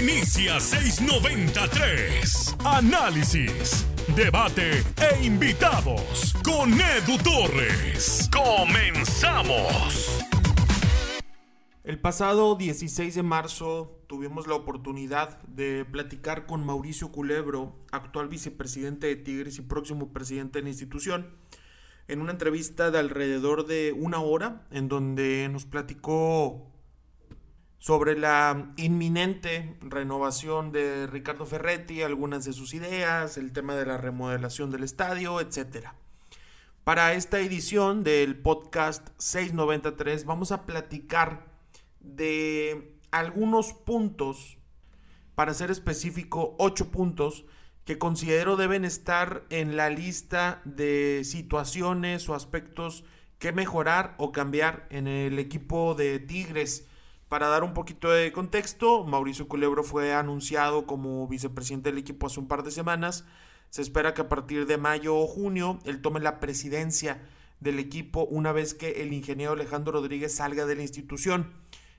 Inicia 693. Análisis, debate e invitados con Edu Torres. Comenzamos. El pasado 16 de marzo tuvimos la oportunidad de platicar con Mauricio Culebro, actual vicepresidente de Tigres y próximo presidente de la institución, en una entrevista de alrededor de una hora, en donde nos platicó sobre la inminente renovación de Ricardo Ferretti, algunas de sus ideas, el tema de la remodelación del estadio, etc. Para esta edición del podcast 693 vamos a platicar de algunos puntos, para ser específico, ocho puntos que considero deben estar en la lista de situaciones o aspectos que mejorar o cambiar en el equipo de Tigres. Para dar un poquito de contexto, Mauricio Culebro fue anunciado como vicepresidente del equipo hace un par de semanas. Se espera que a partir de mayo o junio él tome la presidencia del equipo una vez que el ingeniero Alejandro Rodríguez salga de la institución.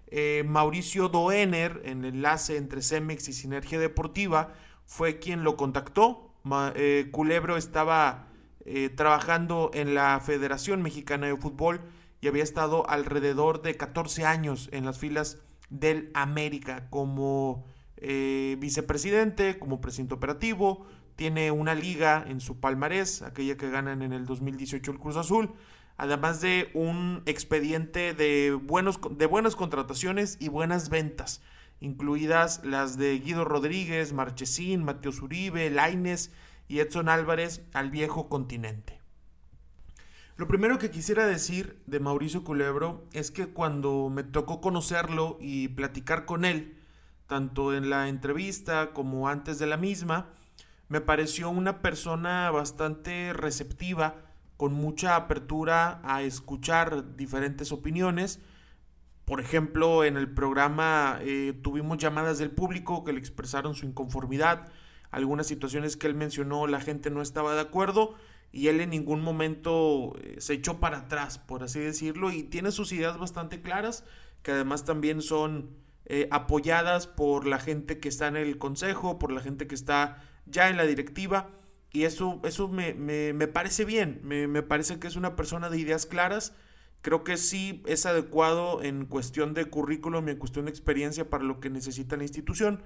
Eh, Mauricio Doener, en el enlace entre Cemex y Sinergia Deportiva, fue quien lo contactó. Eh, Culebro estaba eh, trabajando en la Federación Mexicana de Fútbol y había estado alrededor de 14 años en las filas del América como vicepresidente, como presidente operativo. Tiene una liga en su palmarés, aquella que ganan en el 2018 el Cruz Azul además de un expediente de, buenos, de buenas contrataciones y buenas ventas, incluidas las de Guido Rodríguez, Marchesín, Mateo Uribe, Laines y Edson Álvarez al viejo continente. Lo primero que quisiera decir de Mauricio Culebro es que cuando me tocó conocerlo y platicar con él, tanto en la entrevista como antes de la misma, me pareció una persona bastante receptiva, con mucha apertura a escuchar diferentes opiniones. Por ejemplo, en el programa eh, tuvimos llamadas del público que le expresaron su inconformidad. Algunas situaciones que él mencionó la gente no estaba de acuerdo y él en ningún momento eh, se echó para atrás, por así decirlo, y tiene sus ideas bastante claras, que además también son eh, apoyadas por la gente que está en el consejo, por la gente que está ya en la directiva. Y eso, eso me, parece bien, me, parece que es una persona de ideas claras. Creo que sí es adecuado en cuestión de currículum y en cuestión de experiencia para lo que necesita la institución.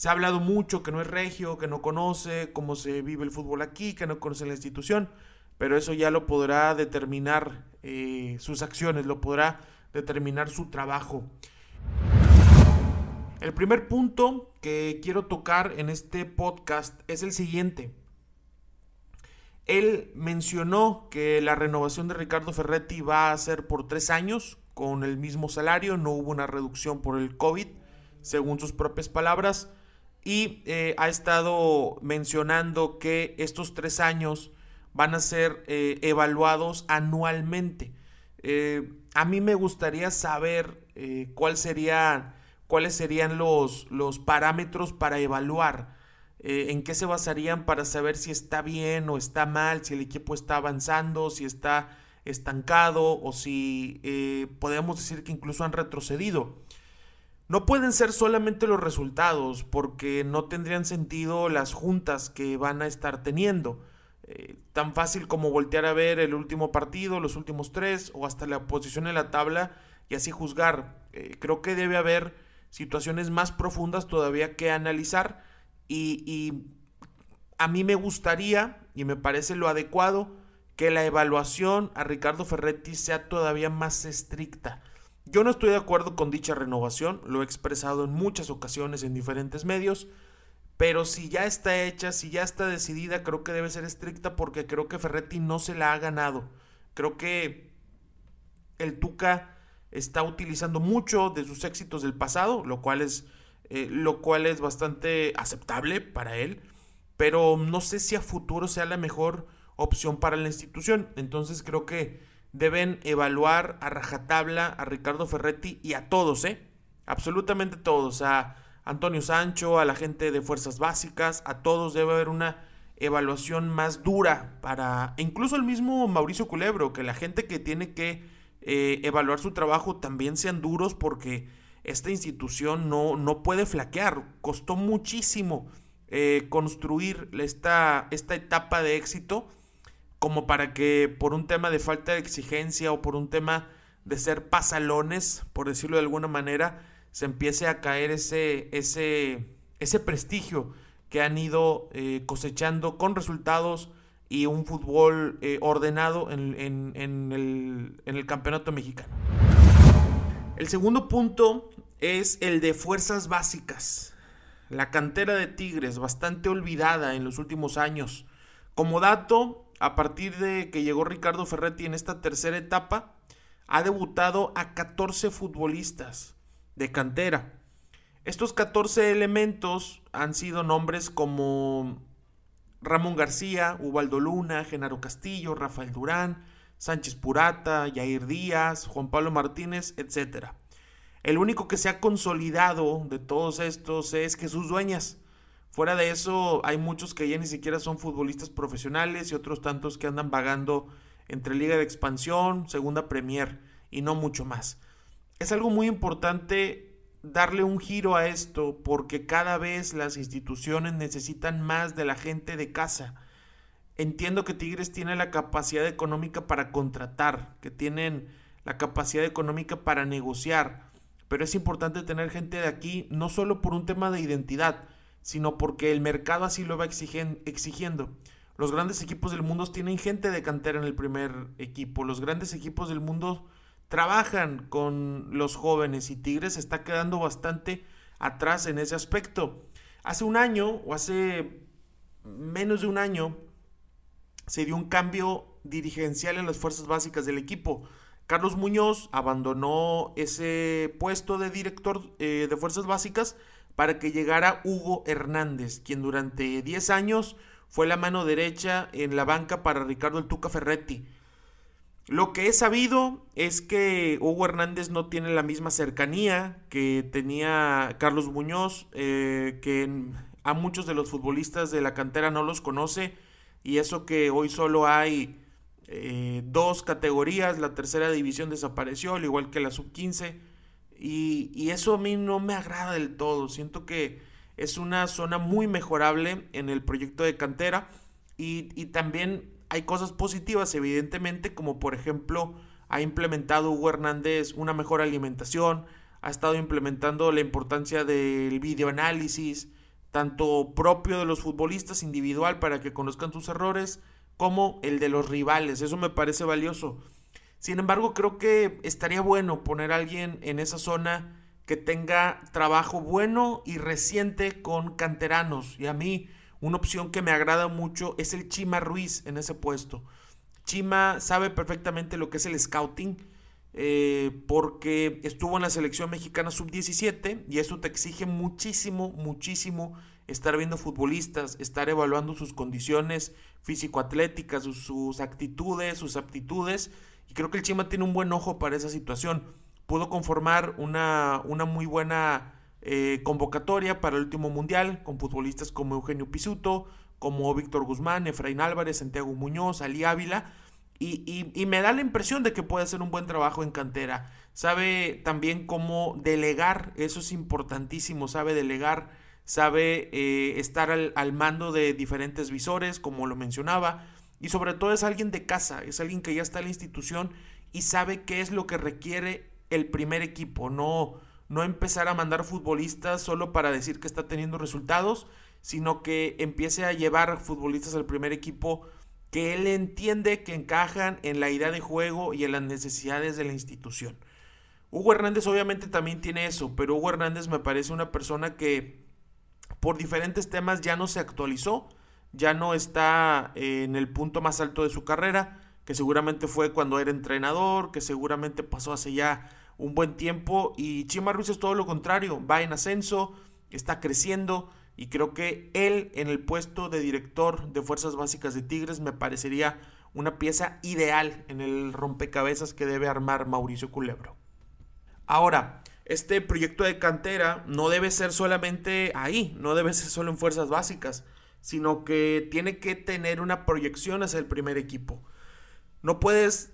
Se ha hablado mucho que no es regio, que no conoce cómo se vive el fútbol aquí, que no conoce la institución, pero eso ya lo podrá determinar eh, sus acciones, lo podrá determinar su trabajo. El primer punto que quiero tocar en este podcast es el siguiente. Él mencionó que la renovación de Ricardo Ferretti va a ser por tres años con el mismo salario, no hubo una reducción por el COVID, según sus propias palabras, y eh, ha estado mencionando que estos tres años van a ser eh, evaluados anualmente. Eh, a mí me gustaría saber cuál sería, cuáles serían los, los parámetros para evaluar eh, en qué se basarían para saber si está bien o está mal, si el equipo está avanzando, si está estancado o si eh, podemos decir que incluso han retrocedido. No pueden ser solamente los resultados porque no tendrían sentido las juntas que van a estar teniendo. Eh, tan fácil como voltear a ver el último partido, los últimos tres o hasta la posición en la tabla y así juzgar. creo que debe haber situaciones más profundas todavía que analizar y, a mí me gustaría, y me parece lo adecuado, que la evaluación a Ricardo Ferretti sea todavía más estricta. Yo no estoy de acuerdo con dicha renovación, lo he expresado en muchas ocasiones en diferentes medios, pero si ya está hecha, si ya está decidida, creo que debe ser estricta porque creo que Ferretti no se la ha ganado. Creo que el Tuca está utilizando mucho de sus éxitos del pasado, lo cual es eh, lo cual es bastante aceptable para él, pero no sé si a futuro sea la mejor opción para la institución. Entonces creo que deben evaluar a rajatabla a Ricardo Ferretti y a todos, ¿eh? Absolutamente todos, a Antonio Sancho, a la gente de fuerzas básicas, a todos debe haber una evaluación más dura para, incluso el mismo Mauricio Culebro, que la gente que tiene que eh, evaluar su trabajo también sean duros porque esta institución no, no puede flaquear. Costó muchísimo eh, construir esta, esta etapa de éxito como para que por un tema de falta de exigencia o por un tema de ser pasalones, por decirlo de alguna manera, se empiece a caer ese, ese, ese prestigio que han ido eh, cosechando con resultados y un fútbol eh, ordenado en, el, en el campeonato mexicano. El segundo punto es el de fuerzas básicas. La cantera de Tigres, bastante olvidada en los últimos años. Como dato, a partir de que llegó Ricardo Ferretti en esta tercera etapa, ha debutado a 14 futbolistas de cantera. Estos 14 elementos han sido nombres como Ramón García, Ubaldo Luna, Genaro Castillo, Rafael Durán, Sánchez Purata, Yair Díaz, Juan Pablo Martínez, etc. El único que se ha consolidado de todos estos es Jesús Dueñas. Fuera de eso, hay muchos que ya ni siquiera son futbolistas profesionales y otros tantos que andan vagando entre Liga de Expansión, Segunda Premier y no mucho más. Es algo muy importante darle un giro a esto porque cada vez las instituciones necesitan más de la gente de casa. Entiendo que Tigres tiene la capacidad económica para contratar, que tienen la capacidad económica para negociar, pero es importante tener gente de aquí no solo por un tema de identidad, sino porque el mercado así lo va exigiendo. Los grandes equipos del mundo tienen gente de cantera en el primer equipo. Los grandes equipos del mundo trabajan con los jóvenes y Tigres está quedando bastante atrás en ese aspecto. Hace un año o hace menos de un año se dio un cambio dirigencial en las fuerzas básicas del equipo. Carlos Muñoz abandonó ese puesto de director eh, de fuerzas básicas para que llegara Hugo Hernández, quien durante 10 años fue la mano derecha en la banca para Ricardo el Tuca Ferretti. Lo que he sabido es que Hugo Hernández no tiene la misma cercanía que tenía Carlos Muñoz, eh, que a muchos de los futbolistas de la cantera no los conoce, y eso que hoy solo hay eh, dos categorías, la tercera división desapareció, al igual que la sub-15, y, y eso a mí no me agrada del todo, siento que es una zona muy mejorable en el proyecto de cantera y, también hay cosas positivas, evidentemente, como por ejemplo ha implementado Hugo Hernández una mejor alimentación, ha estado implementando la importancia del videoanálisis, tanto propio de los futbolistas individual para que conozcan sus errores, como el de los rivales. Eso me parece valioso. Sin embargo, creo que estaría bueno poner a alguien en esa zona que tenga trabajo bueno y reciente con canteranos. Y a mí una opción que me agrada mucho es el Chima Ruiz en ese puesto. Chima sabe perfectamente lo que es el scouting. Eh, porque estuvo en la selección mexicana sub-17 y eso te exige muchísimo, muchísimo estar viendo futbolistas, estar evaluando sus condiciones físico-atléticas, sus, sus, actitudes, sus aptitudes. Y creo que el Chima tiene un buen ojo para esa situación pudo conformar una, una muy buena eh, convocatoria para el último mundial con futbolistas como Eugenio Pisuto, como Víctor Guzmán, Efraín Álvarez, Santiago Muñoz, Ali Ávila. Y, y, me da la impresión de que puede hacer un buen trabajo en cantera. Sabe también cómo delegar, eso es importantísimo, sabe delegar, sabe eh, estar al, al, mando de diferentes visores, como lo mencionaba, y sobre todo es alguien de casa, es alguien que ya está en la institución y sabe qué es lo que requiere el primer equipo, no, no empezar a mandar futbolistas solo para decir que está teniendo resultados, sino que empiece a llevar futbolistas al primer equipo que él entiende que encajan en la idea de juego y en las necesidades de la institución. Hugo Hernández obviamente también tiene eso, pero Hugo Hernández me parece una persona que por diferentes temas ya no se actualizó, ya no está en el punto más alto de su carrera, que seguramente fue cuando era entrenador, que seguramente pasó hace ya un buen tiempo y Chima Ruiz es todo lo contrario, va en ascenso, está creciendo y creo que él en el puesto de director de Fuerzas Básicas de Tigres me parecería una pieza ideal en el rompecabezas que debe armar Mauricio Culebro. Ahora, este proyecto de cantera no debe ser solamente ahí, no debe ser solo en Fuerzas Básicas, sino que tiene que tener una proyección hacia el primer equipo. No puedes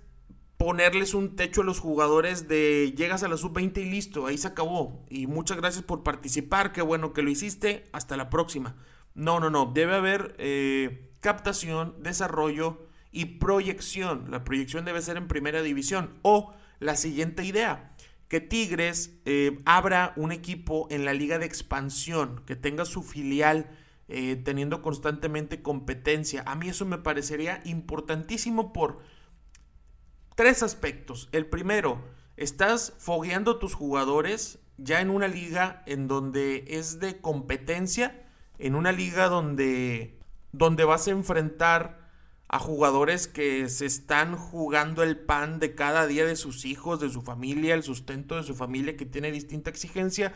ponerles un techo a los jugadores de llegas a la sub-20 y listo, ahí se acabó. Y muchas gracias por participar, qué bueno que lo hiciste, hasta la próxima. No, no, no, debe haber eh, captación, desarrollo y proyección. La proyección debe ser en primera división. O la siguiente idea, que Tigres eh, abra un equipo en la liga de expansión, que tenga su filial eh, teniendo constantemente competencia. A mí eso me parecería importantísimo por tres aspectos. El primero, estás fogueando tus jugadores ya en una liga en donde es de competencia, en una liga donde, donde vas a enfrentar a jugadores que se están jugando el pan de cada día de sus hijos, de su familia, el sustento de su familia que tiene distinta exigencia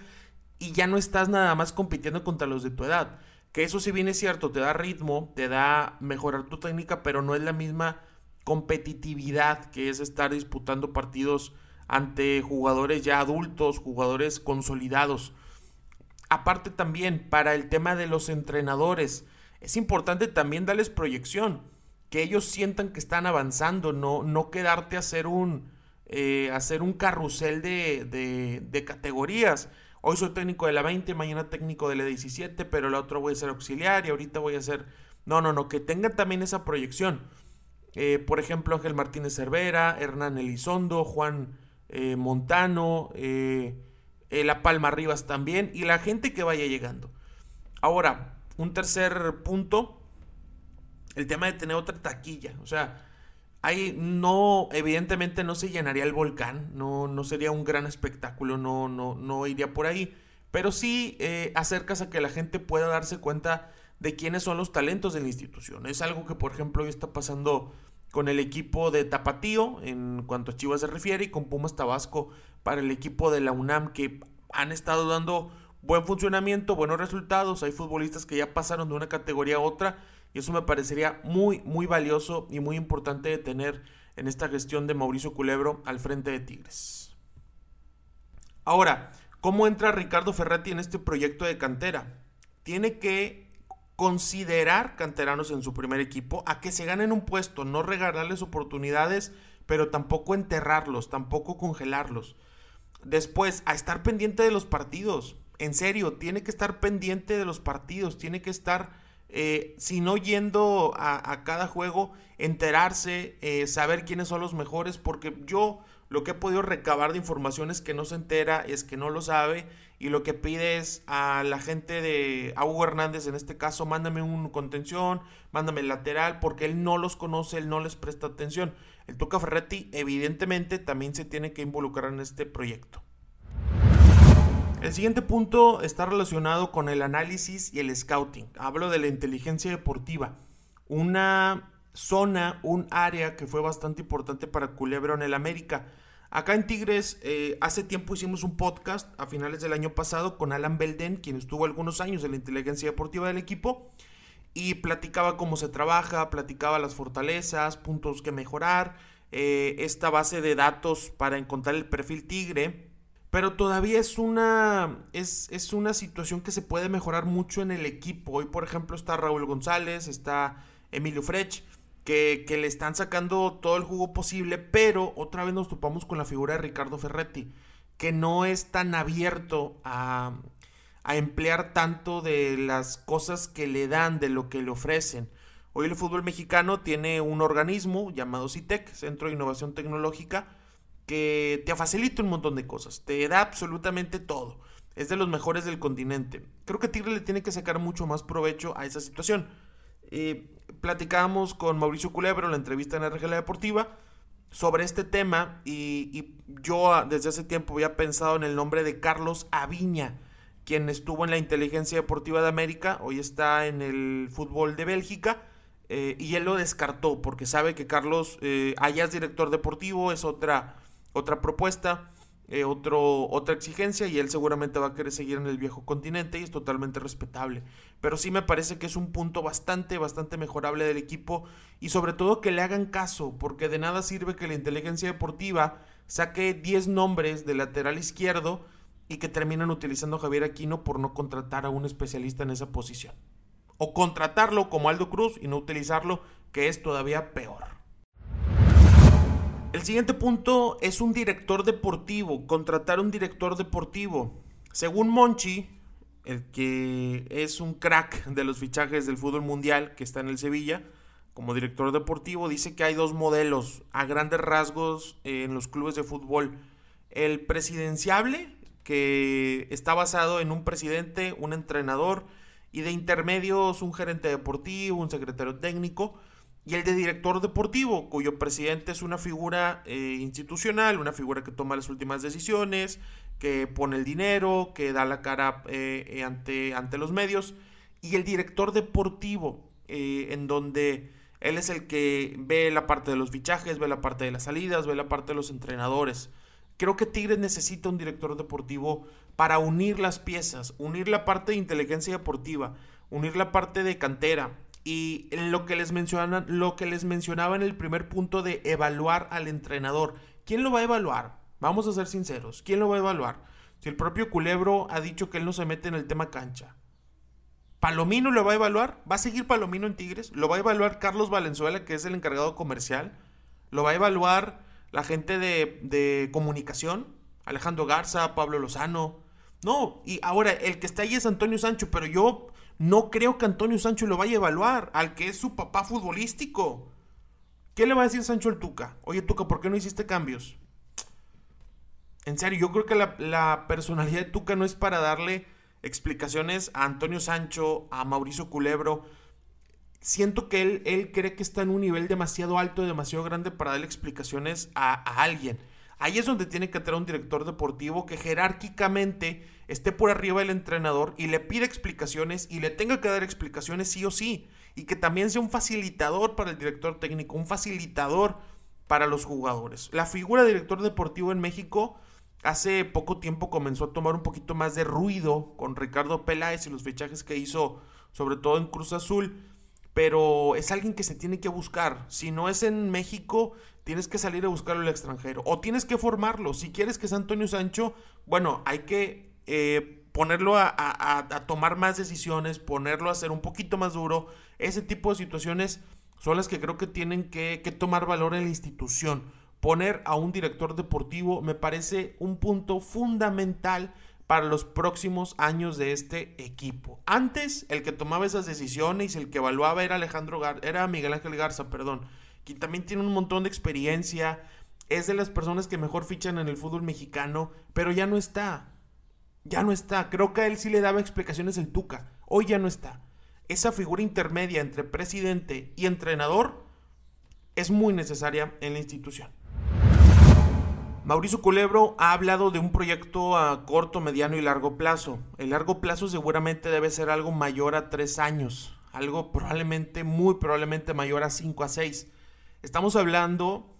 y ya no estás nada más compitiendo contra los de tu edad. Que eso si bien es cierto, te da ritmo, te da mejorar tu técnica, pero no es la misma competitividad que es estar disputando partidos ante jugadores ya adultos, jugadores consolidados. Aparte también para el tema de los entrenadores, es importante también darles proyección que ellos sientan que están avanzando, no, no quedarte a hacer un, eh, hacer un carrusel de, de, categorías. Hoy soy técnico de la 20, mañana técnico de la 17, pero la otra voy a ser auxiliar y ahorita voy a ser... No, no, no, que tengan también esa proyección. Eh, por ejemplo, Ángel Martínez Cervera, Hernán Elizondo, Juan eh, Montano, La Palma Rivas también, y la gente que vaya llegando. Ahora, un tercer punto el tema de tener otra taquilla. O sea, ahí no, evidentemente no se llenaría el volcán, no, no sería un gran espectáculo, no, no, no iría por ahí. Pero sí eh, acercas a que la gente pueda darse cuenta de quiénes son los talentos de la institución. Es algo que, por ejemplo, hoy está pasando con el equipo de Tapatío en cuanto a Chivas se refiere y con Pumas Tabasco para el equipo de la UNAM que han estado dando buen funcionamiento, buenos resultados. Hay futbolistas que ya pasaron de una categoría a otra y eso me parecería muy, muy valioso y muy importante de tener en esta gestión de Mauricio Culebro al frente de Tigres. Ahora, ¿cómo entra Ricardo Ferretti en este proyecto de cantera? Tiene que considerar canteranos en su primer equipo a que se ganen un puesto, no regalarles oportunidades, pero tampoco enterrarlos, tampoco congelarlos. Después, a estar pendiente de los partidos. En serio, tiene que estar pendiente de los partidos, tiene que estar eh, si no yendo a, cada juego, enterarse, eh, saber quiénes son los mejores, porque yo lo que he podido recabar de información es que no se entera, es que no lo sabe, y lo que pide es a la gente de Hugo Hernández, en este caso, mándame un contención, mándame el lateral, porque él no los conoce, él no les presta atención. El Tuca Ferretti, evidentemente, también se tiene que involucrar en este proyecto. El siguiente punto está relacionado con el análisis y el scouting. Hablo de la inteligencia deportiva. Una zona, un área que fue bastante importante para Culebro en el América. Acá en Tigres, eh, hace tiempo hicimos un podcast a finales del año pasado con Alan Belden, quien estuvo algunos años en la inteligencia deportiva del equipo, y platicaba cómo se trabaja, platicaba las fortalezas, puntos que mejorar, eh, esta base de datos para encontrar el perfil Tigre pero todavía es una, es, es, una situación que se puede mejorar mucho en el equipo. Hoy, por ejemplo, está Raúl González, está Emilio Frech, que, que, le están sacando todo el jugo posible, pero otra vez nos topamos con la figura de Ricardo Ferretti, que no es tan abierto a, a emplear tanto de las cosas que le dan, de lo que le ofrecen. Hoy el fútbol mexicano tiene un organismo llamado CITEC, Centro de Innovación Tecnológica, que te facilita un montón de cosas, te da absolutamente todo. Es de los mejores del continente. Creo que Tigre le tiene que sacar mucho más provecho a esa situación. Eh, platicábamos con Mauricio Culebro en la entrevista en RGL Deportiva sobre este tema y, yo ah, desde hace tiempo había pensado en el nombre de Carlos Aviña, quien estuvo en la Inteligencia Deportiva de América, hoy está en el fútbol de Bélgica. Eh, y él lo descartó porque sabe que Carlos eh, allá es director deportivo, es otra, otra propuesta, eh, otro, otra exigencia y él seguramente va a querer seguir en el viejo continente y es totalmente respetable. Pero sí me parece que es un punto bastante, bastante mejorable del equipo y sobre todo que le hagan caso, porque de nada sirve que la inteligencia deportiva saque 10 nombres de lateral izquierdo y que terminan utilizando a Javier Aquino por no contratar a un especialista en esa posición. O contratarlo como Aldo Cruz y no utilizarlo, que es todavía peor. El siguiente punto es un director deportivo, contratar un director deportivo. Según Monchi, el que es un crack de los fichajes del fútbol mundial, que está en el Sevilla, como director deportivo, dice que hay dos modelos a grandes rasgos en los clubes de fútbol. El presidenciable, que está basado en un presidente, un entrenador, y de intermedios un gerente deportivo, un secretario técnico, y el de director deportivo, cuyo presidente es una figura eh, institucional, una figura que toma las últimas decisiones, que pone el dinero, que da la cara eh, eh, ante, ante los medios, y el director deportivo, en donde él es el que ve la parte de los fichajes, ve la parte de las salidas, ve la parte de los entrenadores. Creo que Tigres necesita un director deportivo para unir las piezas, unir la parte de inteligencia deportiva, unir la parte de cantera, y lo que les mencionan, lo que les mencionaba en el primer punto de evaluar al entrenador. ¿Quién lo va a evaluar? Vamos a ser sinceros. ¿Quién lo va a evaluar? Si el propio Culebro ha dicho que él no se mete en el tema cancha. ¿Palomino lo va a evaluar? ¿Va a seguir Palomino en Tigres? ¿Lo va a evaluar Carlos Valenzuela, que es el encargado comercial? ¿Lo va a evaluar la gente de, de comunicación? Alejandro Garza, Pablo Lozano. No, y ahora el que está ahí es Antonio Sancho, pero yo no creo que Antonio Sancho lo vaya a evaluar al que es su papá futbolístico. ¿Qué le va a decir Sancho al Tuca? Oye, Tuca, ¿por qué no hiciste cambios? En serio, yo creo que la, personalidad de Tuca no es para darle explicaciones a Antonio Sancho, a Mauricio Culebro. Siento que él, él cree que está en un nivel demasiado alto, demasiado grande para darle explicaciones a, a alguien. Ahí es donde tiene que tener un director deportivo que jerárquicamente esté por arriba del entrenador y le pida explicaciones y le tenga que dar explicaciones sí o sí. Y que también sea un facilitador para el director técnico, un facilitador para los jugadores. La figura de director deportivo en México hace poco tiempo comenzó a tomar un poquito más de ruido con Ricardo Peláez y los fichajes que hizo, sobre todo en Cruz Azul pero es alguien que se tiene que buscar. Si no es en México, tienes que salir a buscarlo al extranjero. O tienes que formarlo. Si quieres que sea Antonio Sancho, bueno, hay que eh, ponerlo a, tomar más decisiones, ponerlo a ser un poquito más duro. Ese tipo de situaciones son las que creo que tienen que, que tomar valor en la institución. Poner a un director deportivo me parece un punto fundamental para los próximos años de este equipo. Antes, el que tomaba esas decisiones y el que evaluaba era Alejandro Gar era Miguel Ángel Garza, perdón, que también tiene un montón de experiencia, es de las personas que mejor fichan en el fútbol mexicano, pero ya no está. Ya no está. Creo que a él sí le daba explicaciones el Tuca. Hoy ya no está. Esa figura intermedia entre presidente y entrenador es muy necesaria en la institución. Mauricio Culebro ha hablado de un proyecto a corto, mediano y largo plazo. El largo plazo seguramente debe ser algo mayor a tres años, algo probablemente, muy probablemente mayor a cinco a seis. Estamos hablando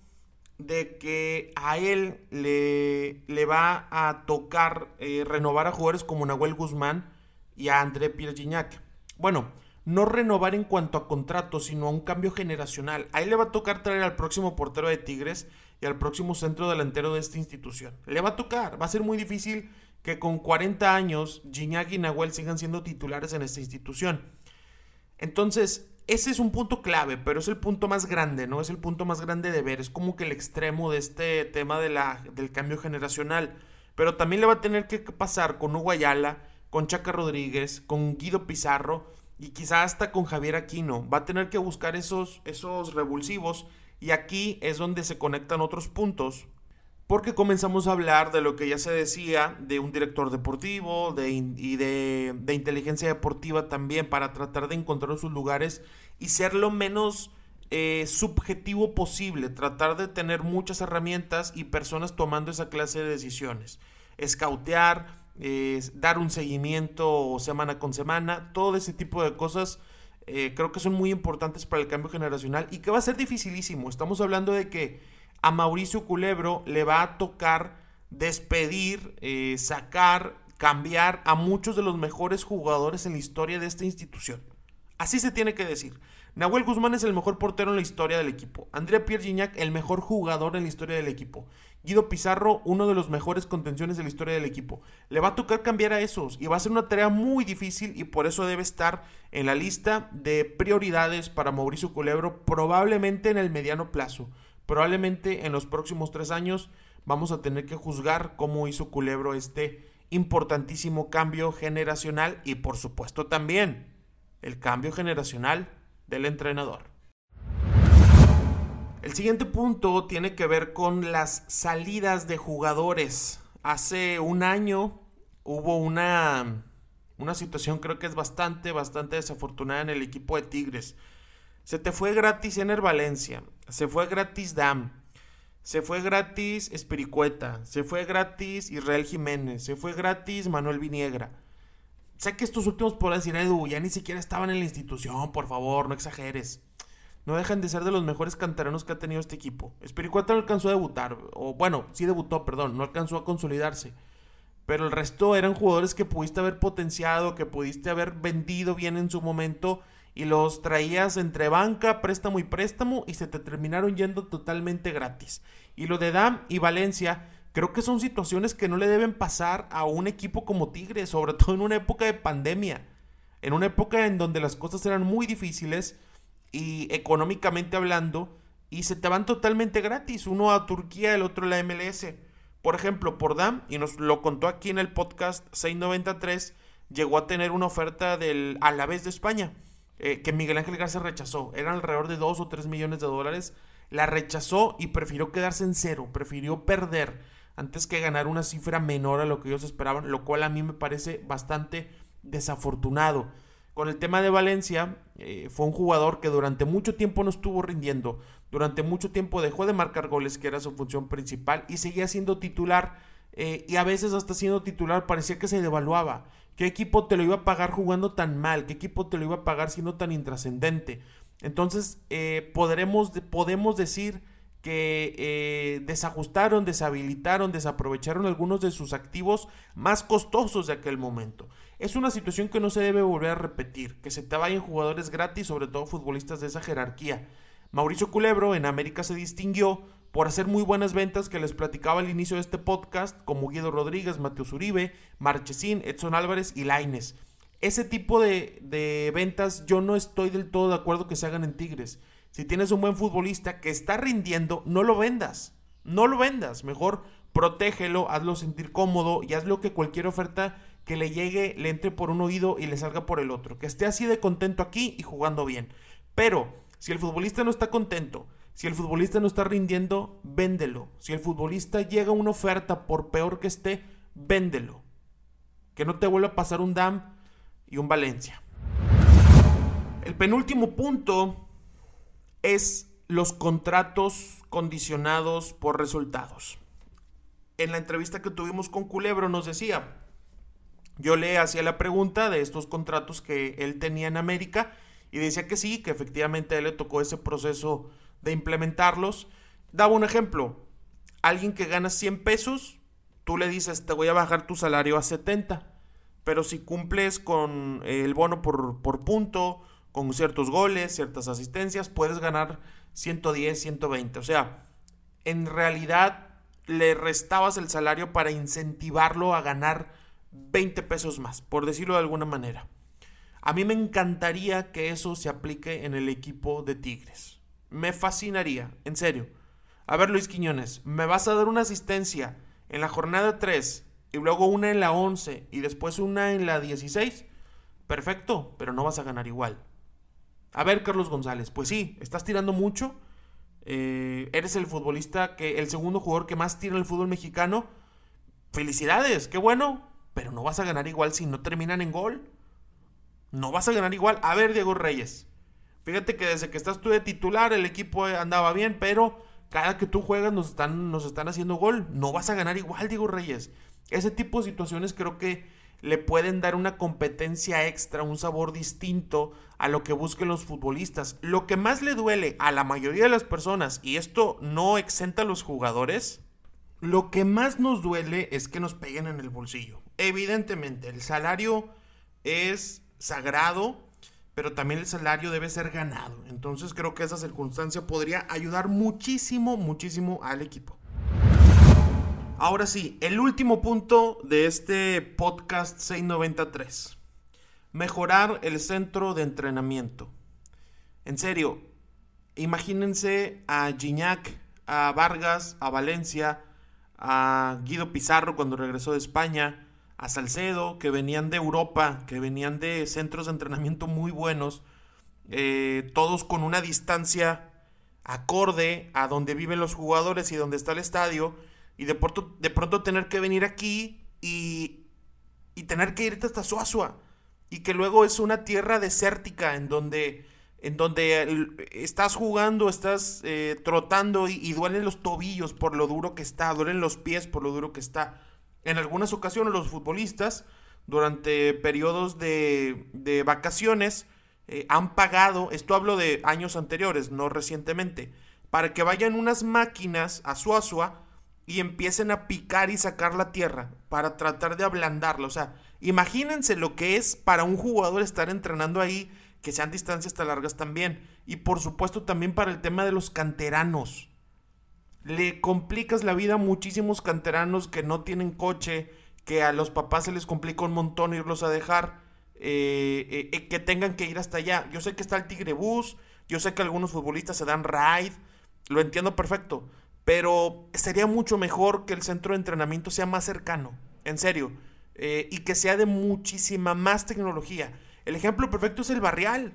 de que a él le, le va a tocar eh, renovar a jugadores como Nahuel Guzmán y a André Pierre Gignac. Bueno, no renovar en cuanto a contrato, sino a un cambio generacional. A él le va a tocar traer al próximo portero de Tigres y al próximo centro delantero de esta institución. Le va a tocar, va a ser muy difícil que con 40 años Gignac y Nahuel sigan siendo titulares en esta institución. Entonces, ese es un punto clave, pero es el punto más grande, ¿no? Es el punto más grande de ver, es como que el extremo de este tema de la, del cambio generacional. Pero también le va a tener que pasar con Hugo Ayala, con Chaca Rodríguez, con Guido Pizarro y quizá hasta con Javier Aquino. Va a tener que buscar esos, esos revulsivos y aquí es donde se conectan otros puntos, porque comenzamos a hablar de lo que ya se decía, de un director deportivo de, y de, de, inteligencia deportiva también, para tratar de encontrar sus lugares y ser lo menos eh, subjetivo posible, tratar de tener muchas herramientas y personas tomando esa clase de decisiones. Escautear, dar un seguimiento semana con semana, todo ese tipo de cosas eh, creo que son muy importantes para el cambio generacional y que va a ser dificilísimo. Estamos hablando de que a Mauricio Culebro le va a tocar despedir, eh, sacar, cambiar a muchos de los mejores jugadores en la historia de esta institución. Así se tiene que decir. Nahuel Guzmán es el mejor portero en la historia del equipo. Andrea Pierre Gignac, el mejor jugador en la historia del equipo. Guido Pizarro, uno de los mejores contenciones de la historia del equipo. Le va a tocar cambiar a esos y va a ser una tarea muy difícil y por eso debe estar en la lista de prioridades para Mauricio Culebro, probablemente en el mediano plazo. Probablemente en los próximos tres años vamos a tener que juzgar cómo hizo Culebro este importantísimo cambio generacional y por supuesto también el cambio generacional del entrenador. El siguiente punto tiene que ver con las salidas de jugadores. Hace un año hubo una, una situación creo que es bastante, bastante desafortunada en el equipo de Tigres. Se te fue gratis Ener Valencia, se fue gratis Dam, se fue gratis Espiricueta, se fue gratis Israel Jiménez, se fue gratis Manuel Viniegra. Sé que estos últimos por decir, Edu, ya ni siquiera estaban en la institución, por favor, no exageres. No dejan de ser de los mejores canteranos que ha tenido este equipo. Espiricueta no alcanzó a debutar, o bueno, sí debutó, perdón, no alcanzó a consolidarse. Pero el resto eran jugadores que pudiste haber potenciado, que pudiste haber vendido bien en su momento y los traías entre banca, préstamo y préstamo y se te terminaron yendo totalmente gratis. Y lo de Dam y Valencia, creo que son situaciones que no le deben pasar a un equipo como Tigre, sobre todo en una época de pandemia, en una época en donde las cosas eran muy difíciles y económicamente hablando y se te van totalmente gratis, uno a Turquía, el otro a la MLS. Por ejemplo, por Dam, y nos lo contó aquí en el podcast 693, llegó a tener una oferta del Alavés de España eh, que Miguel Ángel Garza rechazó. Eran alrededor de 2 o 3 millones de dólares. La rechazó y prefirió quedarse en cero, prefirió perder antes que ganar una cifra menor a lo que ellos esperaban, lo cual a mí me parece bastante desafortunado. Con el tema de Valencia, eh, fue un jugador que durante mucho tiempo no estuvo rindiendo, durante mucho tiempo dejó de marcar goles, que era su función principal, y seguía siendo titular, eh, y a veces hasta siendo titular parecía que se devaluaba. ¿Qué equipo te lo iba a pagar jugando tan mal? ¿Qué equipo te lo iba a pagar siendo tan intrascendente? Entonces, eh, podremos, podemos decir que eh, desajustaron, deshabilitaron, desaprovecharon algunos de sus activos más costosos de aquel momento. Es una situación que no se debe volver a repetir, que se te vayan jugadores gratis, sobre todo futbolistas de esa jerarquía. Mauricio Culebro en América se distinguió por hacer muy buenas ventas que les platicaba al inicio de este podcast, como Guido Rodríguez, Mateo Uribe, Marchesín, Edson Álvarez y Laines. Ese tipo de, de, ventas yo no estoy del todo de acuerdo que se hagan en Tigres. Si tienes un buen futbolista que está rindiendo, no lo vendas. No lo vendas. Mejor protégelo, hazlo sentir cómodo y hazlo que cualquier oferta que le llegue le entre por un oído y le salga por el otro. Que esté así de contento aquí y jugando bien. Pero si el futbolista no está contento, si el futbolista no está rindiendo, véndelo. Si el futbolista llega a una oferta, por peor que esté, véndelo. Que no te vuelva a pasar un DAM y un Valencia. El penúltimo punto es los contratos condicionados por resultados. En la entrevista que tuvimos con Culebro nos decía, yo le hacía la pregunta de estos contratos que él tenía en América y decía que sí, que efectivamente a él le tocó ese proceso de implementarlos. Daba un ejemplo. Alguien que gana 100 pesos, tú le dices, te voy a bajar tu salario a 70. Pero si cumples con el bono por, por punto, con ciertos goles, ciertas asistencias, puedes ganar 110, 120. O sea, en realidad le restabas el salario para incentivarlo a ganar 20 pesos más, por decirlo de alguna manera. A mí me encantaría que eso se aplique en el equipo de Tigres. Me fascinaría, en serio. A ver, Luis Quiñones, ¿me vas a dar una asistencia en la jornada 3 y luego una en la 11 y después una en la 16? Perfecto, pero no vas a ganar igual. A ver, Carlos González, pues sí, estás tirando mucho. Eh, eres el futbolista que, el segundo jugador que más tira en el fútbol mexicano. Felicidades, qué bueno, pero no vas a ganar igual si no terminan en gol. No vas a ganar igual. A ver, Diego Reyes, Fíjate que desde que estás tú de titular el equipo andaba bien, pero cada que tú juegas nos están, nos están haciendo gol. No vas a ganar igual, Diego Reyes. Ese tipo de situaciones creo que le pueden dar una competencia extra, un sabor distinto a lo que busquen los futbolistas. Lo que más le duele a la mayoría de las personas, y esto no exenta a los jugadores, lo que más nos duele es que nos peguen en el bolsillo. Evidentemente, el salario es sagrado, pero también el salario debe ser ganado. Entonces creo que esa circunstancia podría ayudar muchísimo, muchísimo al equipo. Ahora sí, el último punto de este podcast 693. Mejorar el centro de entrenamiento. En serio, imagínense a Gignac, a Vargas, a Valencia, a Guido Pizarro cuando regresó de España, a Salcedo, que venían de Europa, que venían de centros de entrenamiento muy buenos, eh, todos con una distancia acorde a donde viven los jugadores y donde está el estadio, y de pronto, de pronto tener que venir aquí y, y tener que irte hasta Suazua, y que luego es una tierra desértica en donde en donde estás jugando, estás eh, trotando y, duelen los tobillos por lo duro que está, duelen los pies por lo duro que está. En algunas ocasiones los futbolistas, durante periodos de, vacaciones, eh, han pagado, esto hablo de años anteriores, no recientemente, para que vayan unas máquinas a Suazua y empiecen a picar y sacar la tierra para tratar de ablandarla. O sea, imagínense lo que es para un jugador estar entrenando ahí que sean distancias tan largas también. Y por supuesto también para el tema de los canteranos. Le complicas la vida a muchísimos canteranos que no tienen coche, que a los papás se les complica un montón irlos a dejar, eh, eh, eh, que tengan que ir hasta allá. Yo sé que está el Tigre Bus, yo sé que algunos futbolistas se dan ride, lo entiendo perfecto, pero sería mucho mejor que el centro de entrenamiento sea más cercano, en serio, y que sea de muchísima más tecnología. El ejemplo perfecto es el barrial.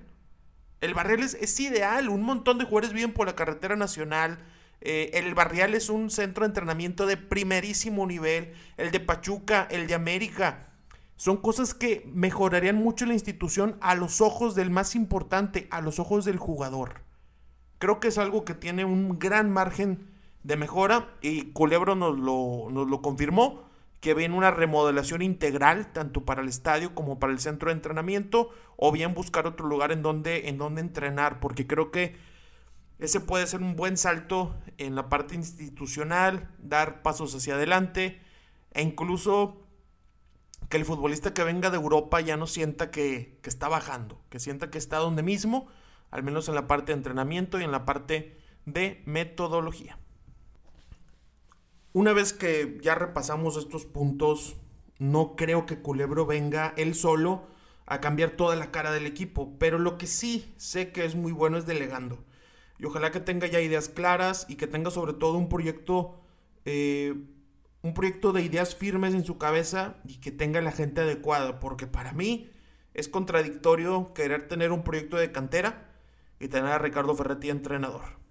El barrial es, ideal, un montón de jugadores viven por la carretera nacional. Eh, el barrial es un centro de entrenamiento de primerísimo nivel. El de Pachuca, el de América. Son cosas que mejorarían mucho la institución a los ojos del más importante, a los ojos del jugador. Creo que es algo que tiene un gran margen de mejora y Culebro nos lo, lo confirmó que ven una remodelación integral tanto para el estadio como para el centro de entrenamiento o bien buscar otro lugar en donde, en donde entrenar porque creo que ese puede ser un buen salto en la parte institucional, dar pasos hacia adelante e incluso que el futbolista que venga de Europa ya no sienta que, que está bajando, que sienta que está donde mismo, al menos en la parte de entrenamiento y en la parte de metodología. Una vez que ya repasamos estos puntos, no creo que Culebro venga él solo a cambiar toda la cara del equipo, pero lo que sí sé que es muy bueno es delegando. Y ojalá que tenga ya ideas claras y que tenga sobre todo un proyecto, eh, un proyecto de ideas firmes en su cabeza y que tenga la gente adecuada, porque para mí es contradictorio querer tener un proyecto de cantera y tener a Ricardo Ferretti entrenador.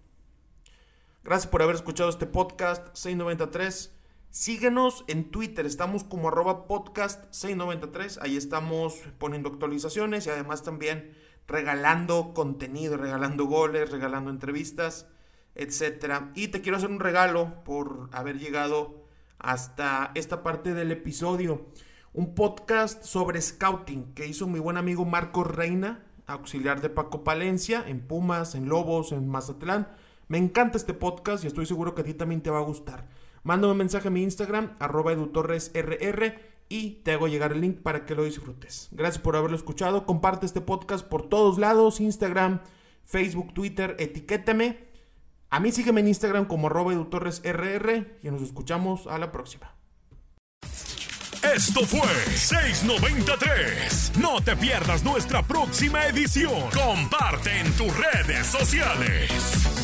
Gracias por haber escuchado este podcast 693. Síguenos en Twitter, estamos como arroba podcast 693. Ahí estamos poniendo actualizaciones y además también regalando contenido, regalando goles, regalando entrevistas, etc. Y te quiero hacer un regalo por haber llegado hasta esta parte del episodio. Un podcast sobre scouting que hizo mi buen amigo Marco Reina, auxiliar de Paco Palencia, en Pumas, en Lobos, en Mazatlán me encanta este podcast y estoy seguro que a ti también te va a gustar. Mándame un mensaje a mi Instagram, arroba edutorresrr, y te hago llegar el link para que lo disfrutes. Gracias por haberlo escuchado. Comparte este podcast por todos lados, Instagram, Facebook, Twitter, etiquétame. A mí sígueme en Instagram como arroba edutorresrr y nos escuchamos a la próxima. Esto fue 693. No te pierdas nuestra próxima edición. Comparte en tus redes sociales.